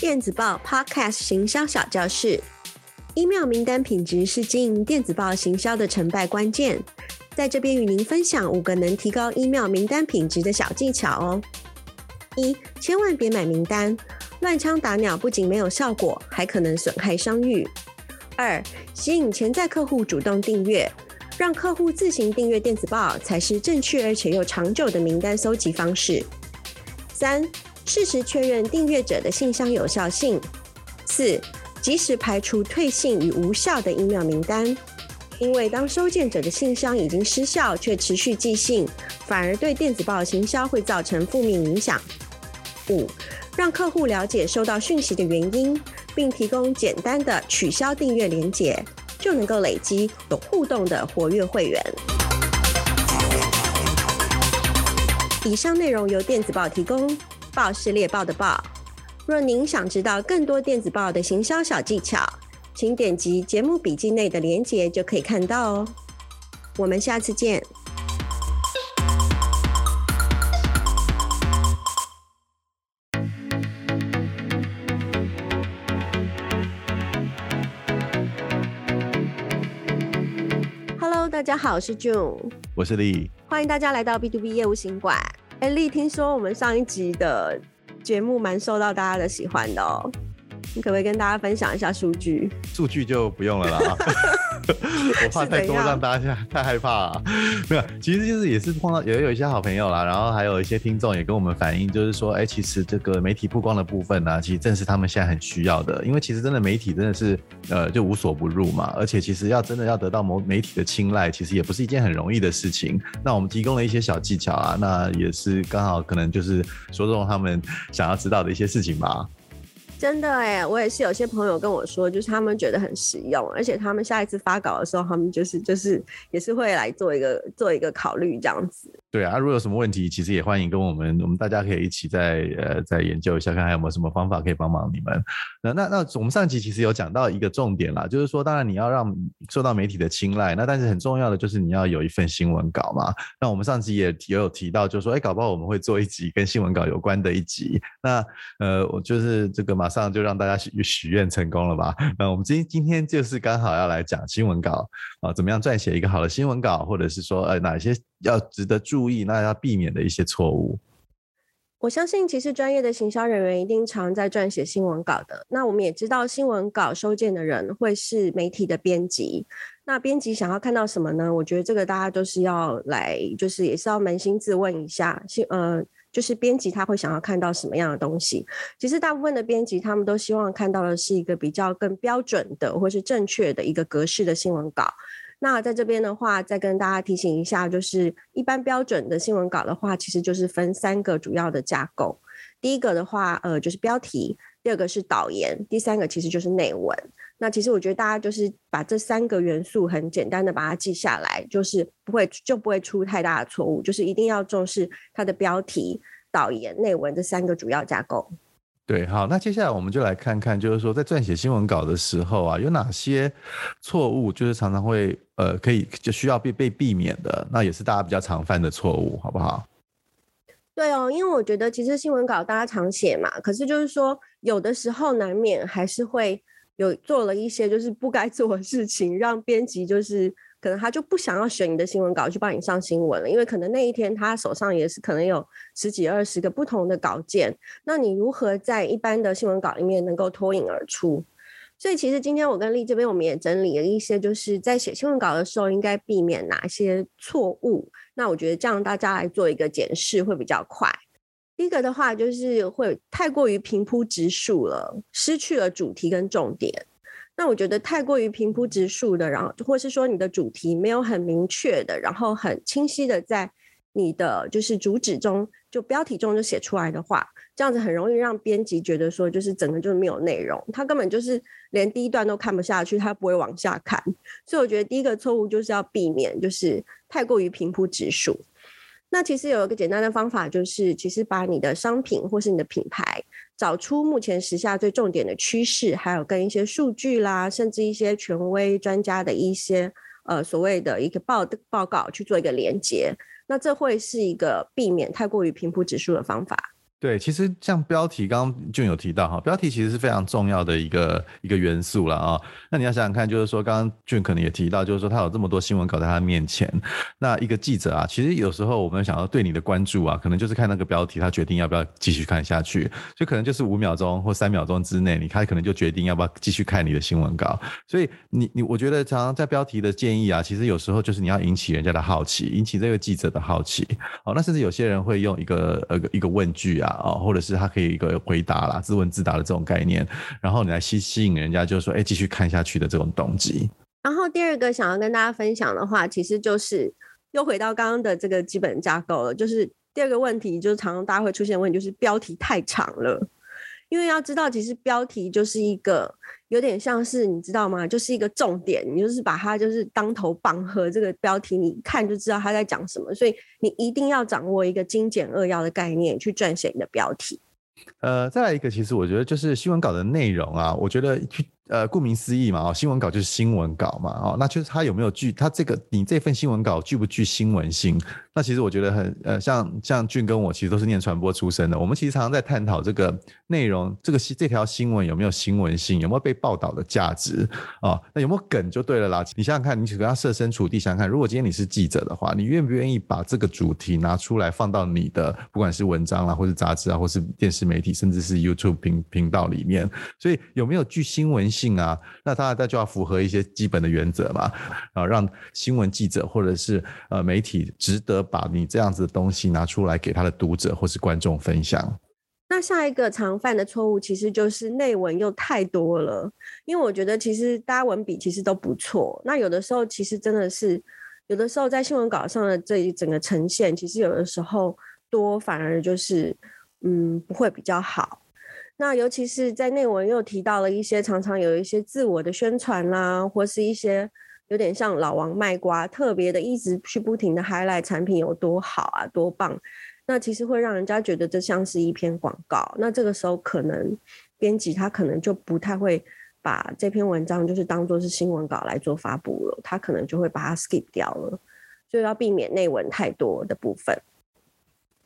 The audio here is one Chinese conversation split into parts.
电子报 Podcast 行销小教室，email 名单品质是经营电子报行销的成败关键。在这边与您分享五个能提高 email 名单品质的小技巧哦。一，千万别买名单，乱枪打鸟不仅没有效果，还可能损害商誉。二，吸引潜在客户主动订阅，让客户自行订阅电子报才是正确而且又长久的名单搜集方式。三，适时确认订阅者的信箱有效性。四，及时排除退信与无效的 email 名单，因为当收件者的信箱已经失效却持续寄信，反而对电子报行销会造成负面影响。五，让客户了解收到讯息的原因，并提供简单的取消订阅连结，就能够累积有互动的活跃会员。以上内容由电子报提供。报是猎豹的报。若您想知道更多电子报的行销小技巧，请点击节目笔记内的链接就可以看到哦。我们下次见。Hello，大家好，我是 June，我是丽，欢迎大家来到 B to B 业务行馆。哎，丽，听说我们上一集的节目蛮受到大家的喜欢的哦，你可不可以跟大家分享一下数据？数据就不用了啦。我怕太多让大家太害怕啊。没有，其实就是也是碰到也有一些好朋友啦，然后还有一些听众也跟我们反映，就是说，哎，其实这个媒体曝光的部分呢，其实正是他们现在很需要的，因为其实真的媒体真的是呃就无所不入嘛，而且其实要真的要得到某媒体的青睐，其实也不是一件很容易的事情。那我们提供了一些小技巧啊，那也是刚好可能就是说中他们想要知道的一些事情吧。真的哎，我也是有些朋友跟我说，就是他们觉得很实用，而且他们下一次发稿的时候，他们就是就是也是会来做一个做一个考虑这样子。对啊，如果有什么问题，其实也欢迎跟我们，我们大家可以一起再呃再研究一下，看看有没有什么方法可以帮忙你们。那那那我们上集其实有讲到一个重点啦，就是说，当然你要让受到媒体的青睐，那但是很重要的就是你要有一份新闻稿嘛。那我们上集也也有提到，就是说，哎，搞不好我们会做一集跟新闻稿有关的一集。那呃，我就是这个马上就让大家许许愿成功了吧？那我们今今天就是刚好要来讲新闻稿啊，怎么样撰写一个好的新闻稿，或者是说呃哪些。要值得注意，那要避免的一些错误。我相信，其实专业的行销人员一定常在撰写新闻稿的。那我们也知道，新闻稿收件的人会是媒体的编辑。那编辑想要看到什么呢？我觉得这个大家都是要来，就是也是要扪心自问一下。新呃，就是编辑他会想要看到什么样的东西？其实大部分的编辑他们都希望看到的是一个比较更标准的，或是正确的一个格式的新闻稿。那在这边的话，再跟大家提醒一下，就是一般标准的新闻稿的话，其实就是分三个主要的架构。第一个的话，呃，就是标题；第二个是导言；第三个其实就是内文。那其实我觉得大家就是把这三个元素很简单的把它记下来，就是不会就不会出太大的错误。就是一定要重视它的标题、导言、内文这三个主要架构。对，好，那接下来我们就来看看，就是说在撰写新闻稿的时候啊，有哪些错误，就是常常会呃，可以就需要被被避免的，那也是大家比较常犯的错误，好不好？对哦，因为我觉得其实新闻稿大家常写嘛，可是就是说有的时候难免还是会有做了一些就是不该做的事情，让编辑就是。可能他就不想要选你的新闻稿去帮你上新闻了，因为可能那一天他手上也是可能有十几二十个不同的稿件，那你如何在一般的新闻稿里面能够脱颖而出？所以其实今天我跟丽这边我们也整理了一些，就是在写新闻稿的时候应该避免哪些错误。那我觉得这样大家来做一个检视会比较快。第一个的话就是会太过于平铺直述了，失去了主题跟重点。那我觉得太过于平铺直述的，然后或是说你的主题没有很明确的，然后很清晰的在你的就是主旨中，就标题中就写出来的话，这样子很容易让编辑觉得说就是整个就是没有内容，他根本就是连第一段都看不下去，他不会往下看。所以我觉得第一个错误就是要避免就是太过于平铺直述。那其实有一个简单的方法，就是其实把你的商品或是你的品牌找出目前时下最重点的趋势，还有跟一些数据啦，甚至一些权威专家的一些呃所谓的一个报报告去做一个连接。那这会是一个避免太过于平铺指数的方法。对，其实像标题，刚刚俊有提到哈，标题其实是非常重要的一个一个元素了啊。那你要想想看，就是说，刚刚俊可能也提到，就是说他有这么多新闻稿在他面前，那一个记者啊，其实有时候我们想要对你的关注啊，可能就是看那个标题，他决定要不要继续看下去，就可能就是五秒钟或三秒钟之内，你他可能就决定要不要继续看你的新闻稿。所以你你，我觉得常常在标题的建议啊，其实有时候就是你要引起人家的好奇，引起这个记者的好奇。哦，那甚至有些人会用一个呃一个问句啊。啊，或者是他可以一个回答啦，自问自答的这种概念，然后你来吸吸引人家，就是说，哎，继续看下去的这种动机。然后第二个想要跟大家分享的话，其实就是又回到刚刚的这个基本架构了，就是第二个问题，就是常常大家会出现问题，就是标题太长了。因为要知道，其实标题就是一个有点像是你知道吗？就是一个重点，你就是把它就是当头棒喝。这个标题你一看就知道他在讲什么，所以你一定要掌握一个精简扼要的概念去撰写你的标题。呃，再来一个，其实我觉得就是新闻稿的内容啊，我觉得。呃，顾名思义嘛，哦，新闻稿就是新闻稿嘛，哦，那就是它有没有具，它这个你这份新闻稿具不具新闻性？那其实我觉得很，呃，像像俊跟我其实都是念传播出身的，我们其实常常在探讨这个内容，这个这条新闻有没有新闻性，有没有被报道的价值啊，哦？那有没有梗就对了啦。你想想看，你只要设身处地想想看，如果今天你是记者的话，你愿不愿意把这个主题拿出来放到你的不管是文章啦，或是杂志啊，或是电视媒体，甚至是 YouTube 频频道里面？所以有没有具新闻性？啊，那他他就要符合一些基本的原则嘛，啊，让新闻记者或者是呃媒体值得把你这样子的东西拿出来给他的读者或是观众分享。那下一个常犯的错误其实就是内文又太多了，因为我觉得其实大家文笔其实都不错，那有的时候其实真的是有的时候在新闻稿上的这一整个呈现，其实有的时候多反而就是嗯不会比较好。那尤其是在内文又提到了一些常常有一些自我的宣传啦，或是一些有点像老王卖瓜，特别的一直去不停的 highlight 产品有多好啊，多棒。那其实会让人家觉得这像是一篇广告。那这个时候可能编辑他可能就不太会把这篇文章就是当做是新闻稿来做发布了，他可能就会把它 skip 掉了。所以要避免内文太多的部分。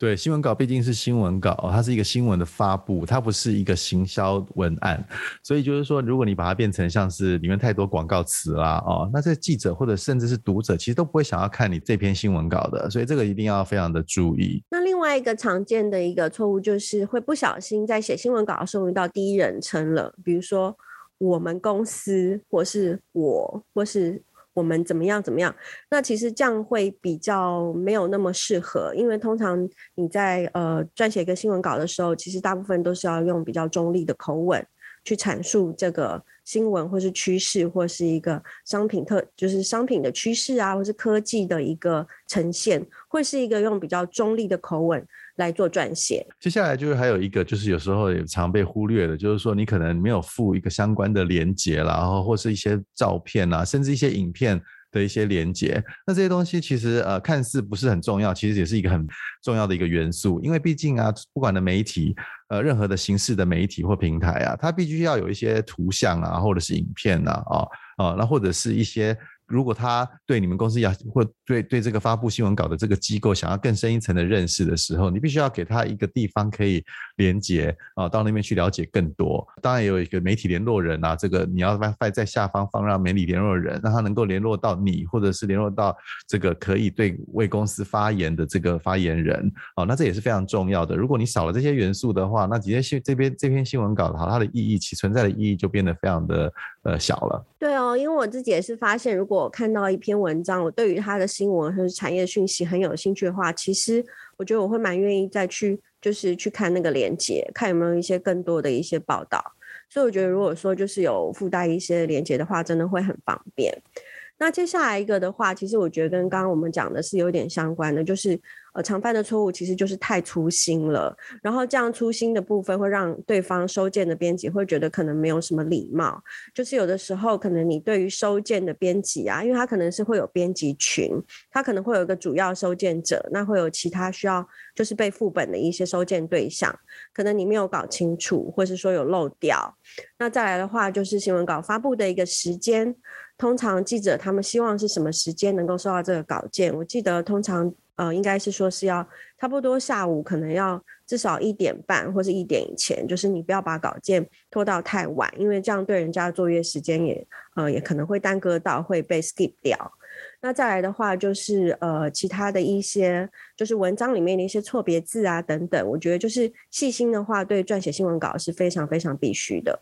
对，新闻稿毕竟是新闻稿，它是一个新闻的发布，它不是一个行销文案，所以就是说，如果你把它变成像是里面太多广告词啦，哦，那这记者或者甚至是读者，其实都不会想要看你这篇新闻稿的，所以这个一定要非常的注意。那另外一个常见的一个错误就是会不小心在写新闻稿的时候用到第一人称了，比如说我们公司，或是我，或是。我们怎么样？怎么样？那其实这样会比较没有那么适合，因为通常你在呃撰写一个新闻稿的时候，其实大部分都是要用比较中立的口吻去阐述这个新闻，或是趋势，或是一个商品特，就是商品的趋势啊，或是科技的一个呈现，会是一个用比较中立的口吻。来做撰写。接下来就是还有一个，就是有时候也常被忽略的，就是说你可能没有附一个相关的连接啦，然后或是一些照片啊，甚至一些影片的一些连接。那这些东西其实呃看似不是很重要，其实也是一个很重要的一个元素，因为毕竟啊，不管的媒体，呃，任何的形式的媒体或平台啊，它必须要有一些图像啊，或者是影片啊，啊啊，那或者是一些。如果他对你们公司要或对对这个发布新闻稿的这个机构想要更深一层的认识的时候，你必须要给他一个地方可以连接啊，到那边去了解更多。当然也有一个媒体联络人啊，这个你要 WiFi 在下方放让媒体联络人，让他能够联络到你，或者是联络到这个可以对为公司发言的这个发言人。啊，那这也是非常重要的。如果你少了这些元素的话，那直接新这边这篇新闻稿的话，它的意义其存在的意义就变得非常的呃小了。对哦，因为我自己也是发现，如果我看到一篇文章，我对于它的新闻或者产业讯息很有兴趣的话，其实我觉得我会蛮愿意再去，就是去看那个链接，看有没有一些更多的一些报道。所以我觉得，如果说就是有附带一些链接的话，真的会很方便。那接下来一个的话，其实我觉得跟刚刚我们讲的是有点相关的，就是呃常犯的错误其实就是太粗心了。然后这样粗心的部分会让对方收件的编辑会觉得可能没有什么礼貌。就是有的时候可能你对于收件的编辑啊，因为他可能是会有编辑群，他可能会有一个主要收件者，那会有其他需要就是被副本的一些收件对象，可能你没有搞清楚，或是说有漏掉。那再来的话就是新闻稿发布的一个时间。通常记者他们希望是什么时间能够收到这个稿件？我记得通常呃应该是说是要差不多下午可能要至少一点半或是一点以前，就是你不要把稿件拖到太晚，因为这样对人家的作业时间也呃也可能会耽搁到，会被 skip 掉。那再来的话，就是呃其他的一些，就是文章里面的一些错别字啊等等，我觉得就是细心的话，对撰写新闻稿是非常非常必须的。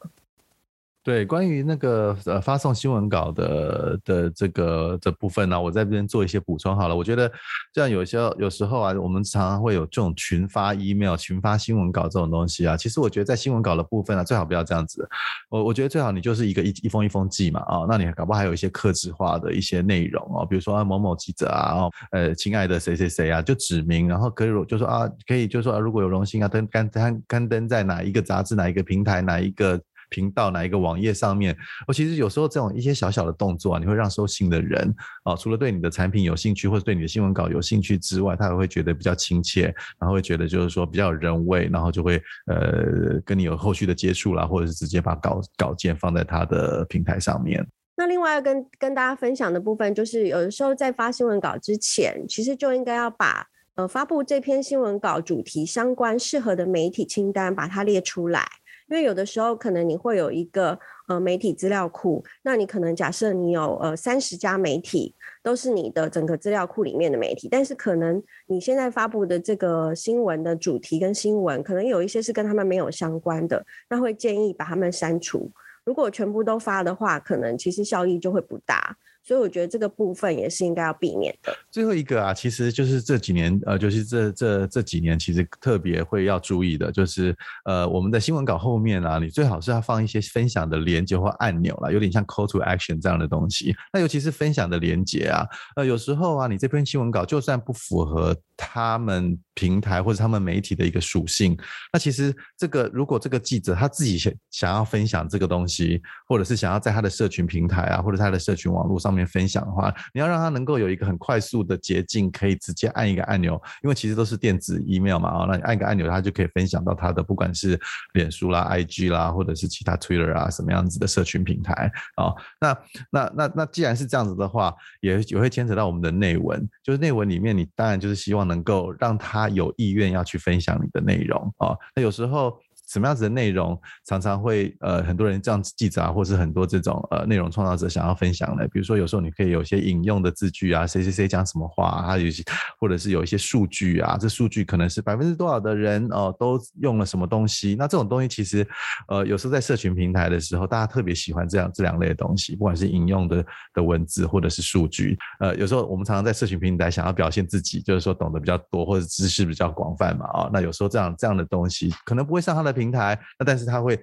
对，关于那个呃发送新闻稿的的这个这部分呢、我在这边做一些补充好了。我觉得这样有些有时候啊，我们常常会有这种群发 email、群发新闻稿这种东西啊。其实我觉得在新闻稿的部分啊，最好不要这样子。我我觉得最好你就是一个一一封一封寄嘛啊，那你搞不好还有一些客制化的一些内容哦，比如说某某记者啊，哦呃亲爱的谁谁谁啊，就指名，然后可以就说啊，可以就说啊，如果有荣幸啊登刊刊刊登在哪一个杂志、哪一个平台、哪一个。频道哪一个网页上面？我其实有时候这种一些小小的动作啊，你会让收信的人啊，除了对你的产品有兴趣，或者对你的新闻稿有兴趣之外，他也会觉得比较亲切，然后会觉得就是说比较有人味，然后就会呃跟你有后续的接触啦，或者是直接把稿稿件放在他的平台上面。那另外要跟跟大家分享的部分，就是有的时候在发新闻稿之前，其实就应该要把呃发布这篇新闻稿主题相关适合的媒体清单，把它列出来。因为有的时候可能你会有一个呃媒体资料库，那你可能假设你有呃三十家媒体都是你的整个资料库里面的媒体，但是可能你现在发布的这个新闻的主题跟新闻，可能有一些是跟他们没有相关的，那会建议把他们删除。如果全部都发的话，可能其实效益就会不大。所以我觉得这个部分也是应该要避免的。最后一个啊，其实就是这几年，呃，就是这这这几年，其实特别会要注意的，就是呃，我们的新闻稿后面啊，你最好是要放一些分享的连接或按钮啦，有点像 call to action 这样的东西。那尤其是分享的连接啊，呃，有时候啊，你这篇新闻稿就算不符合他们平台或者他们媒体的一个属性，那其实这个如果这个记者他自己想想要分享这个东西，或者是想要在他的社群平台啊，或者他的社群网络上面。分享的话，你要让他能够有一个很快速的捷径，可以直接按一个按钮，因为其实都是电子 email 嘛，啊，那你按一个按钮，他就可以分享到他的不管是脸书啦、IG 啦，或者是其他 Twitter 啊什么样子的社群平台啊。那那那那既然是这样子的话，也也会牵扯到我们的内文，就是内文里面，你当然就是希望能够让他有意愿要去分享你的内容啊。那有时候。什么样子的内容常常会呃很多人这样子记者啊，或是很多这种呃内容创造者想要分享的，比如说有时候你可以有些引用的字句啊，谁谁谁讲什么话啊，他有些或者是有一些数据啊，这数据可能是百分之多少的人哦、都用了什么东西，那这种东西其实呃有时候在社群平台的时候，大家特别喜欢这样这两类的东西，不管是引用的的文字或者是数据，呃有时候我们常常在社群平台想要表现自己，就是说懂得比较多或者知识比较广泛嘛啊、哦，那有时候这样这样的东西可能不会上他的。平台，那但是他会，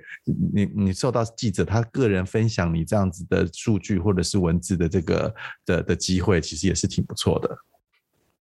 你你受到记者他个人分享你这样子的数据或者是文字的这个的的机会，其实也是挺不错的。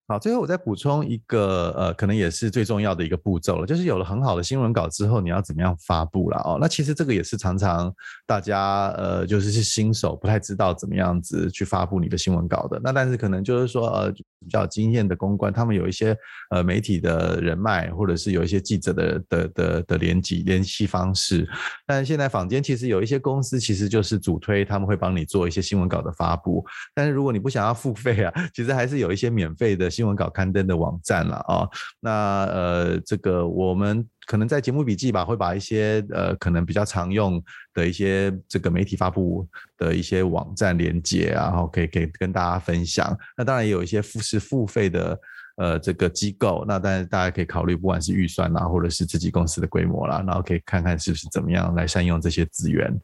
好，最后我再补充一个，呃，可能也是最重要的一个步骤了，就是有了很好的新闻稿之后，你要怎么样发布了哦？那其实这个也是常常大家，呃，就是是新手不太知道怎么样子去发布你的新闻稿的。那但是可能就是说，呃，比较经验的公关，他们有一些呃媒体的人脉，或者是有一些记者的的的的联系联系方式。但是现在坊间其实有一些公司，其实就是主推他们会帮你做一些新闻稿的发布。但是如果你不想要付费啊，其实还是有一些免费的。新闻稿刊登的网站了啊，那呃，这个我们可能在节目笔记吧，会把一些呃可能比较常用的一些这个媒体发布的一些网站连接，然后可以可以跟大家分享。那当然也有一些付是付费的呃这个机构，那当然大家可以考虑，不管是预算啦，或者是自己公司的规模啦，然后可以看看是不是怎么样来善用这些资源。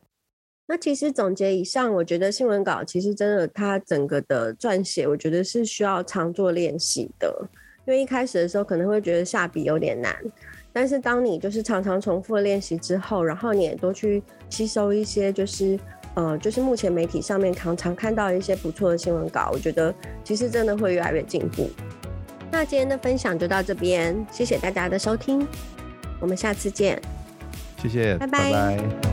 那其实总结以上，我觉得新闻稿其实真的它整个的撰写，我觉得是需要常做练习的。因为一开始的时候可能会觉得下笔有点难，但是当你就是常常重复练习之后，然后你也多去吸收一些，就是呃，就是目前媒体上面常常看到一些不错的新闻稿，我觉得其实真的会越来越进步。那今天的分享就到这边，谢谢大家的收听，我们下次见。谢谢，拜拜。拜拜。